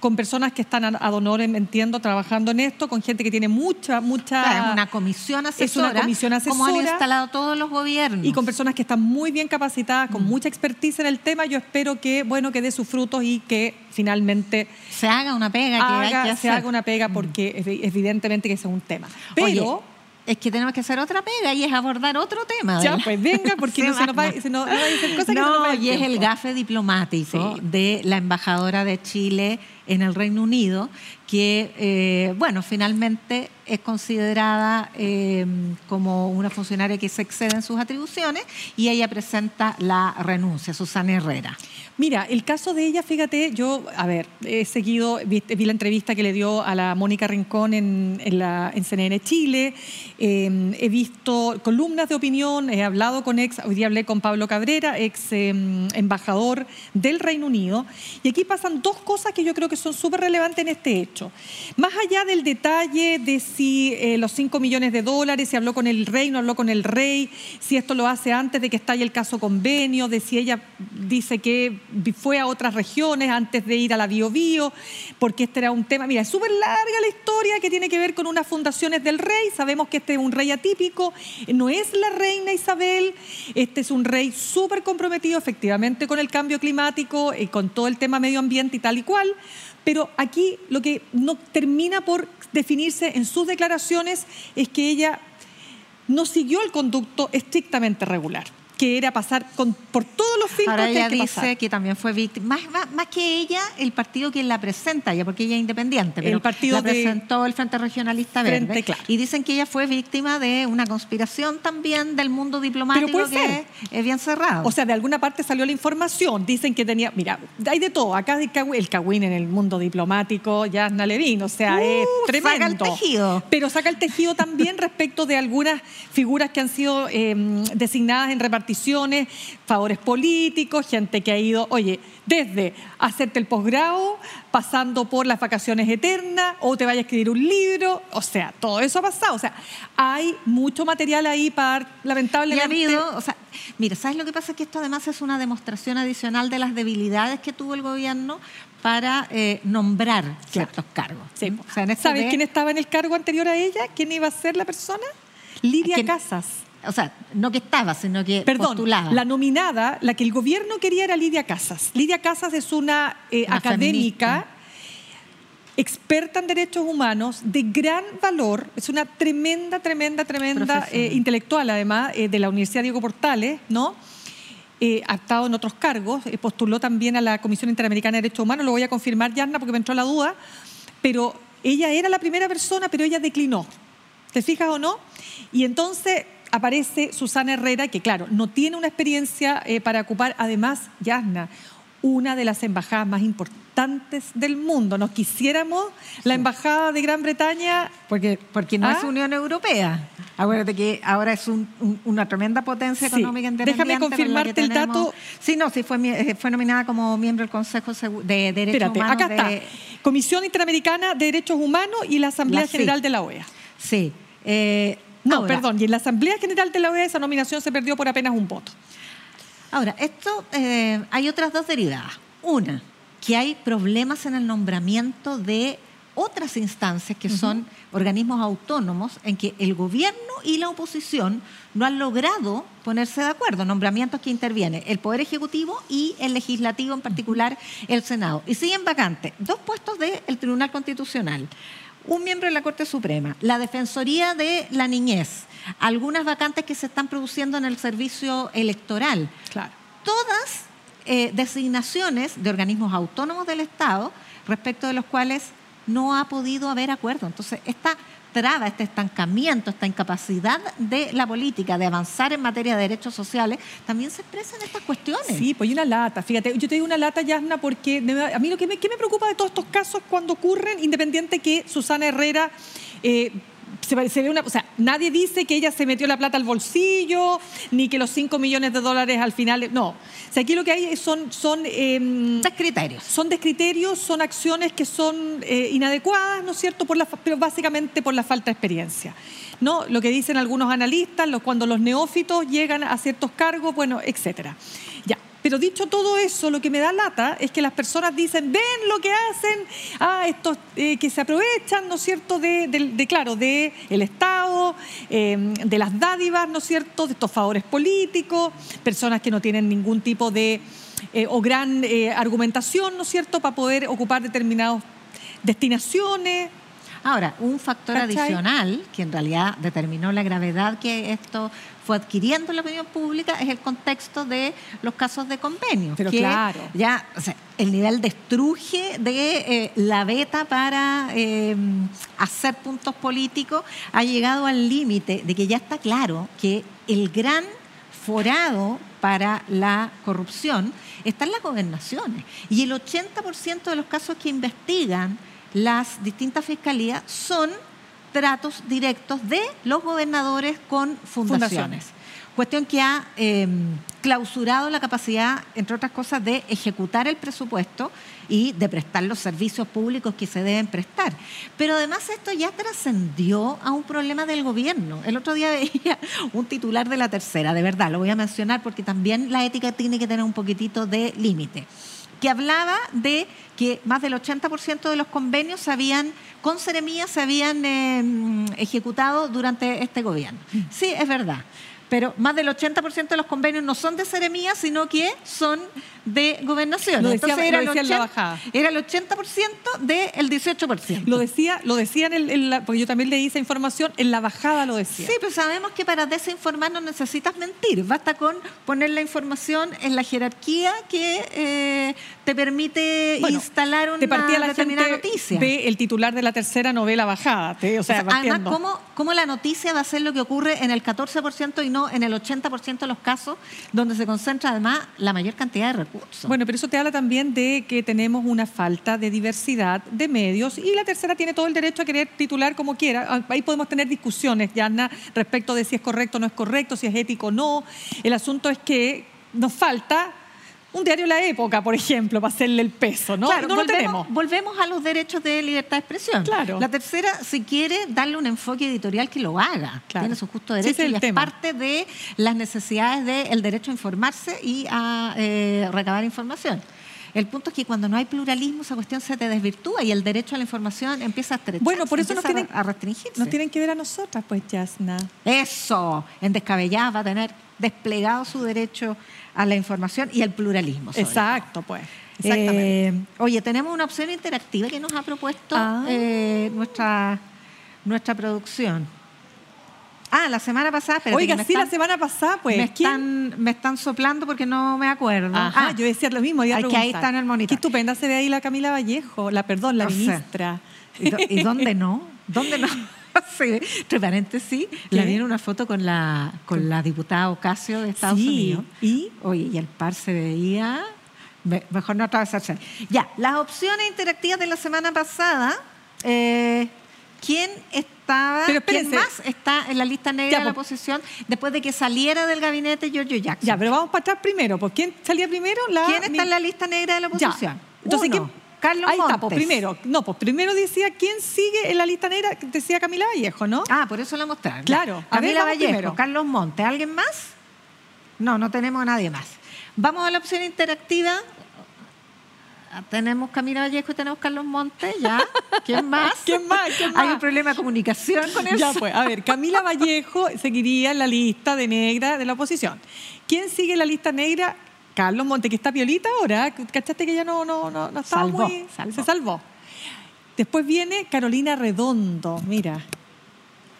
con personas que están ad honorem, entiendo, trabajando en esto, con gente que tiene mucha, mucha... Es una comisión Es una asesora, comisión como han asesora. instalado todos los gobiernos. Y con personas que están muy bien capacitadas, Mm. con mucha expertise en el tema, yo espero que, bueno, que dé sus frutos y que finalmente se haga una pega que hay se haga una pega porque evi- evidentemente que ese es un tema. Pero Oye, es que tenemos que hacer otra pega y es abordar otro tema. ya pues venga, porque no se nos va, vamos. se nos- no va a decir cosas que se nos No, el y es el gafe diplomático Sí. de la embajadora de Chile en el Reino Unido, que, eh, bueno, finalmente es considerada eh, como una funcionaria que se excede en sus atribuciones y ella presenta la renuncia, Susana Herrera. Mira, el caso de ella, fíjate, yo, a ver, he seguido, vi, la entrevista que le dio a la Mónica Rincón en, en, CNN Chile, eh, he visto columnas de opinión, he hablado con ex, hoy día hablé con Pablo Cabrera, ex eh, embajador del Reino Unido, y aquí pasan dos cosas que yo creo que son súper relevantes en este hecho. Más allá del detalle de si eh, los 5 millones de dólares, si habló con el rey, no habló con el rey, si esto lo hace antes de que estalle el caso convenio, de si ella dice que fue a otras regiones antes de ir a la Bio Bio, porque este era un tema, mira, es súper larga la historia que tiene que ver con unas fundaciones del rey, sabemos que este es un rey atípico, no es la reina Isabel, este es un rey súper comprometido efectivamente con el cambio climático y con todo el tema medio ambiente y tal y cual, pero aquí lo que no termina por definirse en sus declaraciones es que ella no siguió el conducto estrictamente regular, que era pasar con- por todos los filtros Ahora que hay ella que dice pasar. que también fue víctima, más, más, más que ella, el partido quien la presenta, ya porque ella es independiente, pero El partido la de- presentó el Frente Regionalista Frente, Verde. claro. Y dicen que ella fue víctima de una conspiración también del mundo diplomático puede que ser. es bien cerrado. O sea, de alguna parte salió la información. Dicen que tenía. Mira, hay de todo. Acá el cagüín, el cagüín en el mundo diplomático, ya Levin, o sea, es Uh, tremendo. saca el tejido. Pero saca el tejido también respecto de algunas figuras que han sido eh, designadas en repartir reparticiones, favores políticos, gente que ha ido, oye, desde hacerte el posgrado, pasando por las vacaciones eternas, o te vaya a escribir un libro, o sea, todo eso ha pasado. O sea, hay mucho material ahí para, lamentablemente... Y ha habido, o sea, mira, ¿sabes lo que pasa? Que esto además es una demostración adicional de las debilidades que tuvo el gobierno para eh, nombrar ciertos cargos. ¿Sabes quién estaba en el cargo anterior a ella? ¿Quién iba a ser la persona? Lidia Casas. O sea, no que estaba, sino que Perdón, la nominada, la que el gobierno quería era Lidia Casas. Lidia Casas es una, eh, académica, experta en derechos humanos, de gran valor, es una tremenda, tremenda, tremenda eh, intelectual, además, de la Universidad Diego Portales, ¿no? eh, ha estado en otros cargos, eh, postuló también a la Comisión Interamericana de Derechos Humanos, lo voy a confirmar, Yarna, porque me entró la duda, pero ella era la primera persona, pero ella declinó. ¿Te fijas o no? Y entonces aparece Susana Herrera, que claro, no tiene una experiencia eh, para ocupar, además, Yarna, una de las embajadas más importantes del mundo. Nos quisiéramos la embajada de Gran Bretaña. Porque, porque no es. Unión Europea. Acuérdate que ahora es una tremenda potencia económica independiente. Déjame confirmarte el dato. Sí, no, sí, fue, eh, fue nominada como miembro del Consejo de Derechos Humanos. Acá está. Comisión Interamericana de Derechos Humanos y la Asamblea General de la OEA. Sí. Eh, no, perdón, y en la Asamblea General de la OEA esa nominación se perdió por apenas un voto. Ahora, esto eh, hay otras dos derivadas. Una, que hay problemas en el nombramiento de otras instancias que son organismos autónomos en que el gobierno y la oposición no han logrado ponerse de acuerdo, nombramientos que intervienen el Poder Ejecutivo y el Legislativo, en particular el Senado. Y siguen vacantes dos puestos del Tribunal Constitucional, un miembro de la Corte Suprema, la Defensoría de la Niñez, algunas vacantes que se están produciendo en el servicio electoral. Claro. Todas eh, designaciones de organismos autónomos del Estado respecto de los cuales no ha podido haber acuerdo. Entonces, esta este estancamiento, esta incapacidad de la política de avanzar en materia de derechos sociales, también se expresa en estas cuestiones. Sí, pues una lata. Fíjate, yo te digo una lata, Yasna, porque a mí lo que me, me preocupa de todos estos casos cuando ocurren, independiente que Susana Herrera... Eh, se, ve una, o sea, nadie dice que ella se metió la plata al bolsillo, ni que los 5 millones de dólares al final. No. O sea, aquí lo que hay son. son eh, criterios. Son descriterios, son acciones que son eh, inadecuadas, ¿no es cierto? Por la, pero básicamente por la falta de experiencia. ¿no? Lo que dicen algunos analistas, los, cuando los neófitos llegan a ciertos cargos, bueno, etcétera. Ya. Pero dicho todo eso, lo que me da lata es que las personas dicen, ven lo que hacen, ah, estos eh, que se aprovechan, ¿no es cierto?, de, claro, de el Estado, em, de las dádivas, ¿no es cierto?, de estos favores políticos, personas que no tienen ningún tipo de, eh, o gran eh, argumentación, ¿no es cierto?, para poder ocupar determinadas destinaciones. Ahora, un factor adicional que en realidad determinó la gravedad que esto fue adquiriendo en la opinión pública es el contexto de los casos de convenio. Pero claro. Ya, o sea, el nivel de estruje de eh, la beta para eh, hacer puntos políticos ha llegado al límite de que ya está claro que el gran forado para la corrupción está en las gobernaciones. Y el 80% de los casos que investigan las distintas fiscalías son tratos directos de los gobernadores con fundaciones. Cuestión que ha em, clausurado la capacidad, entre otras cosas, de ejecutar el presupuesto y de prestar los servicios públicos que se deben prestar. Pero además esto ya trascendió a un problema del gobierno. El otro día veía un titular de la tercera, de verdad, lo voy a mencionar porque también la ética tiene que tener un poquitito de límite que hablaba de que más del 80% de los convenios se habían, con seremías se habían eh, ejecutado durante este gobierno. Mm. Sí, es verdad pero más del 80% de los convenios no son de seremía, sino que son de gobernación. Lo decía, Entonces era, el 80, la bajada. era el 80% del 18%. Lo decía, lo decían, en, porque yo también leí esa información, en la bajada lo decía. Sí, pero sabemos que para desinformar no necesitas mentir, basta con poner la información en la jerarquía que eh, te permite instalar una te partía la determinada noticia. Ve el titular de la tercera novela bajada. o sea, además, ¿cómo, ¿cómo la noticia va a ser lo que ocurre en el 14% y no en el 80% de los casos donde se concentra además la mayor cantidad de recursos. Bueno, pero eso te habla también de que tenemos una falta de diversidad de medios y la tercera tiene todo el derecho a querer titular como quiera. Ah, Ahí podemos tener discusiones, Yana, respecto de si es correcto o no es correcto, si es ético o no. El asunto es que nos falta un diario de la época, por ejemplo, para hacerle el peso, ¿no? Claro, no lo volvemos, tenemos. volvemos a los derechos de libertad de expresión. Claro. La tercera, si quiere darle un enfoque editorial que lo haga, Claro. tiene su justo derecho es y es tema. parte de las necesidades del derecho a informarse y a eh, recabar información. El punto es que cuando no hay pluralismo, esa cuestión se te desvirtúa y el derecho a la información empieza a estrecharse, Bueno, por eso nos tienen- a restringirse. Nos tienen que ver a nosotras, pues, Yasna. Eso, en descabelladas va a tener desplegado su derecho a la información y al pluralismo. Exacto, pues. Exactamente. Eh, oye, tenemos una opción interactiva que nos ha propuesto Ah. eh, nuestra, nuestra producción. Ah, la semana pasada, espérate, Oiga, sí, la semana pasada, pues. me, están, me están soplando porque no me acuerdo. Ajá, Ah, yo decía lo mismo. iba a Ay, que ahí está en el monitor. Qué estupenda se ve ahí la Camila Vallejo, la perdón, la O sea, ministra. ¿Y, do- y dónde no? ¿Dónde no? Sí, entre paréntesis, la ¿Qué? vi en una foto con la, con la diputada Ocasio de Estados Sí, Unidos. ¿y? Oye, y el par se veía... me- Mejor no atravesarse. Ya, las opciones interactivas de la semana pasada. eh, ¿Quién estaba, Pero quién más está en la lista negra Ya, de la pues. oposición después de que saliera del gabinete Giorgio Jackson? Ya, pero vamos para atrás primero. ¿Por quién salía primero? La ¿Quién está en la lista negra de la Ya. oposición? Entonces, Uno, ¿quién? Carlos Ahí está, pues, Montes. primero. No, pues primero decía quién sigue en la lista negra, decía Camila Vallejo, ¿no? Ah, por eso la mostraron. Claro. Ya. Ver, Camila vamos Vallejo, primero. Carlos Monte. ¿Alguien más? No, no tenemos a nadie más. Vamos a la opción interactiva. Ah, Tenemos Camila Vallejo y tenemos Carlos Monte, ya. ¿Quién más? ¿Quién más? ¿Quién Hay un problema de comunicación con eso. Ya, pues, a ver, Camila Vallejo seguiría en la lista de negra de la oposición. ¿Quién sigue en la lista negra? Carlos Monte, que está violita ahora. ¿Cachaste que ya no, no, no, no estaba Salvó, muy- salvó. Se salvó. Después viene Carolina Redondo, mira,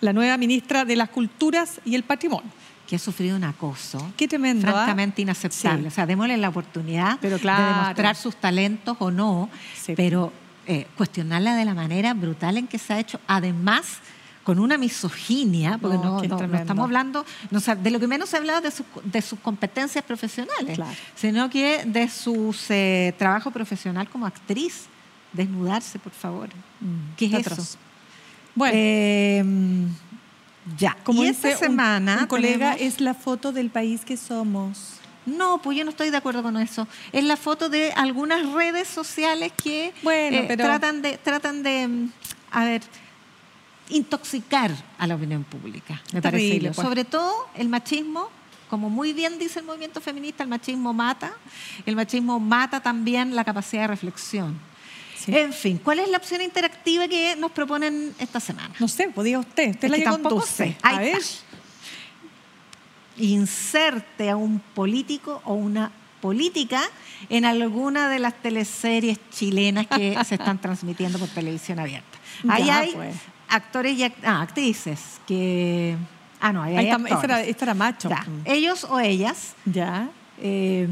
la nueva ministra de las Culturas y el Patrimonio. Que ha sufrido un acoso. Qué tremendo, ¿ah? Francamente inaceptable. Sí. O sea, démosle la oportunidad Pero de demostrar sus talentos o no, Sí. pero eh, cuestionarla de la manera brutal en que se ha hecho, además con una misoginia, porque No, no, estamos hablando, no, o sea, de lo que menos se ha hablado de, sus- de sus competencias profesionales, Claro. sino que de su trabajo profesional como actriz. Desnudarse, por favor. ¿Qué es Qué eso? Bueno, Eh, ya. como y esta semana un, colega, tenemos- es la foto del país que somos. no, pues yo no estoy de acuerdo con eso. Es la foto de algunas redes sociales que Bueno, eh, pero- tratan de, tratan de, mm, a ver, intoxicar a la opinión pública, me parece. Terrible, pues. Sobre todo el machismo, como muy bien dice el movimiento feminista, el machismo mata. El machismo mata también la capacidad de reflexión. Sí. En fin, ¿cuál es la opción interactiva que nos proponen esta semana? No sé, podía usted, usted es la que, conduce. A ver, inserte a un político o una política en alguna de las teleseries chilenas que se están transmitiendo por televisión abierta. Ahí Ya, hay pues. actores y act- ah, actrices que... Ah, no, ahí ahí hay era, actores. este era macho. Ya, Ellos o ellas. Ya. Eh,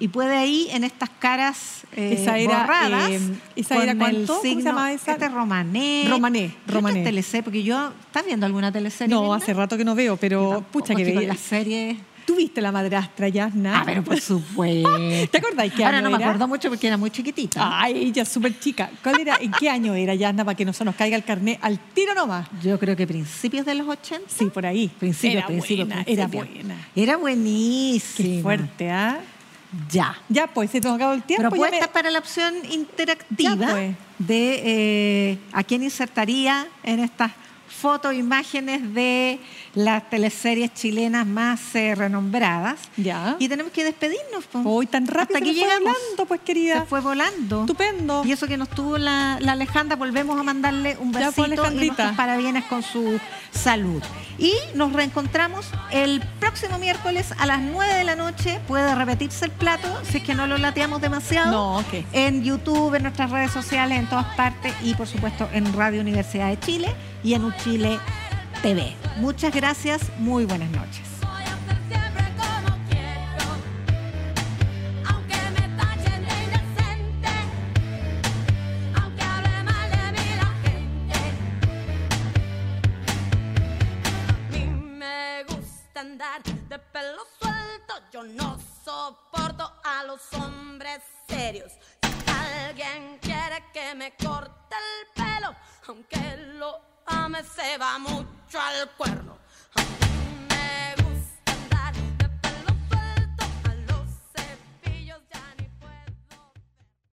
y puede ahí en estas caras eh, Esa era, borradas eh, esa era el ¿cuánto? ¿Cómo se signo- esa? este Romané Romané, ¿Qué Romané. teleserie? porque yo ¿estás viendo alguna teleserie No, hace rato que no veo, pero pucha que veía. las series ¿Tú viste la madrastra, Yasna? Ah, pero por supuesto. ¿Te acordás qué Ahora año no me acuerdo mucho porque era muy chiquitita. Ay, ella es súper chica. ¿Cuál era? ¿En qué año era, Yasna, para que no se nos caiga el carnet al tiro nomás? Yo creo que principios de los 80. Sí, por ahí. Principio, era principio, buena, principio. era buena. Era buenísima. Qué fuerte, ¿ah? Ya. Ya, pues, se nos acabó el tiempo. ya Propuesta me- para la opción interactiva Ya, pues. de eh, a quién insertaría en estas fotos, imágenes de las teleseries chilenas más eh, renombradas. Ya. Y tenemos que despedirnos. po. Hoy tan rápido Hasta aquí nos fue llegamos. volando, pues, querida. Se fue volando. Estupendo. Y eso que nos tuvo la, la Alejandra, volvemos a mandarle un Ya, besito pues, y nuestros parabienes con su salud. Y nos reencontramos el próximo miércoles a las 9 de la noche. Puede repetirse el plato si es que no lo lateamos demasiado. No, ok. En YouTube, en nuestras redes sociales, en todas partes y por supuesto en Radio Universidad de Chile y en Uchile TV. Muchas gracias, muy buenas noches. Voy a ser siempre como quiero, aunque me tachen de gusta andar yo no soporto a los hombres serios. Si alguien quiere que me corte el pelo, aunque lo a mí se va mucho al cuerno.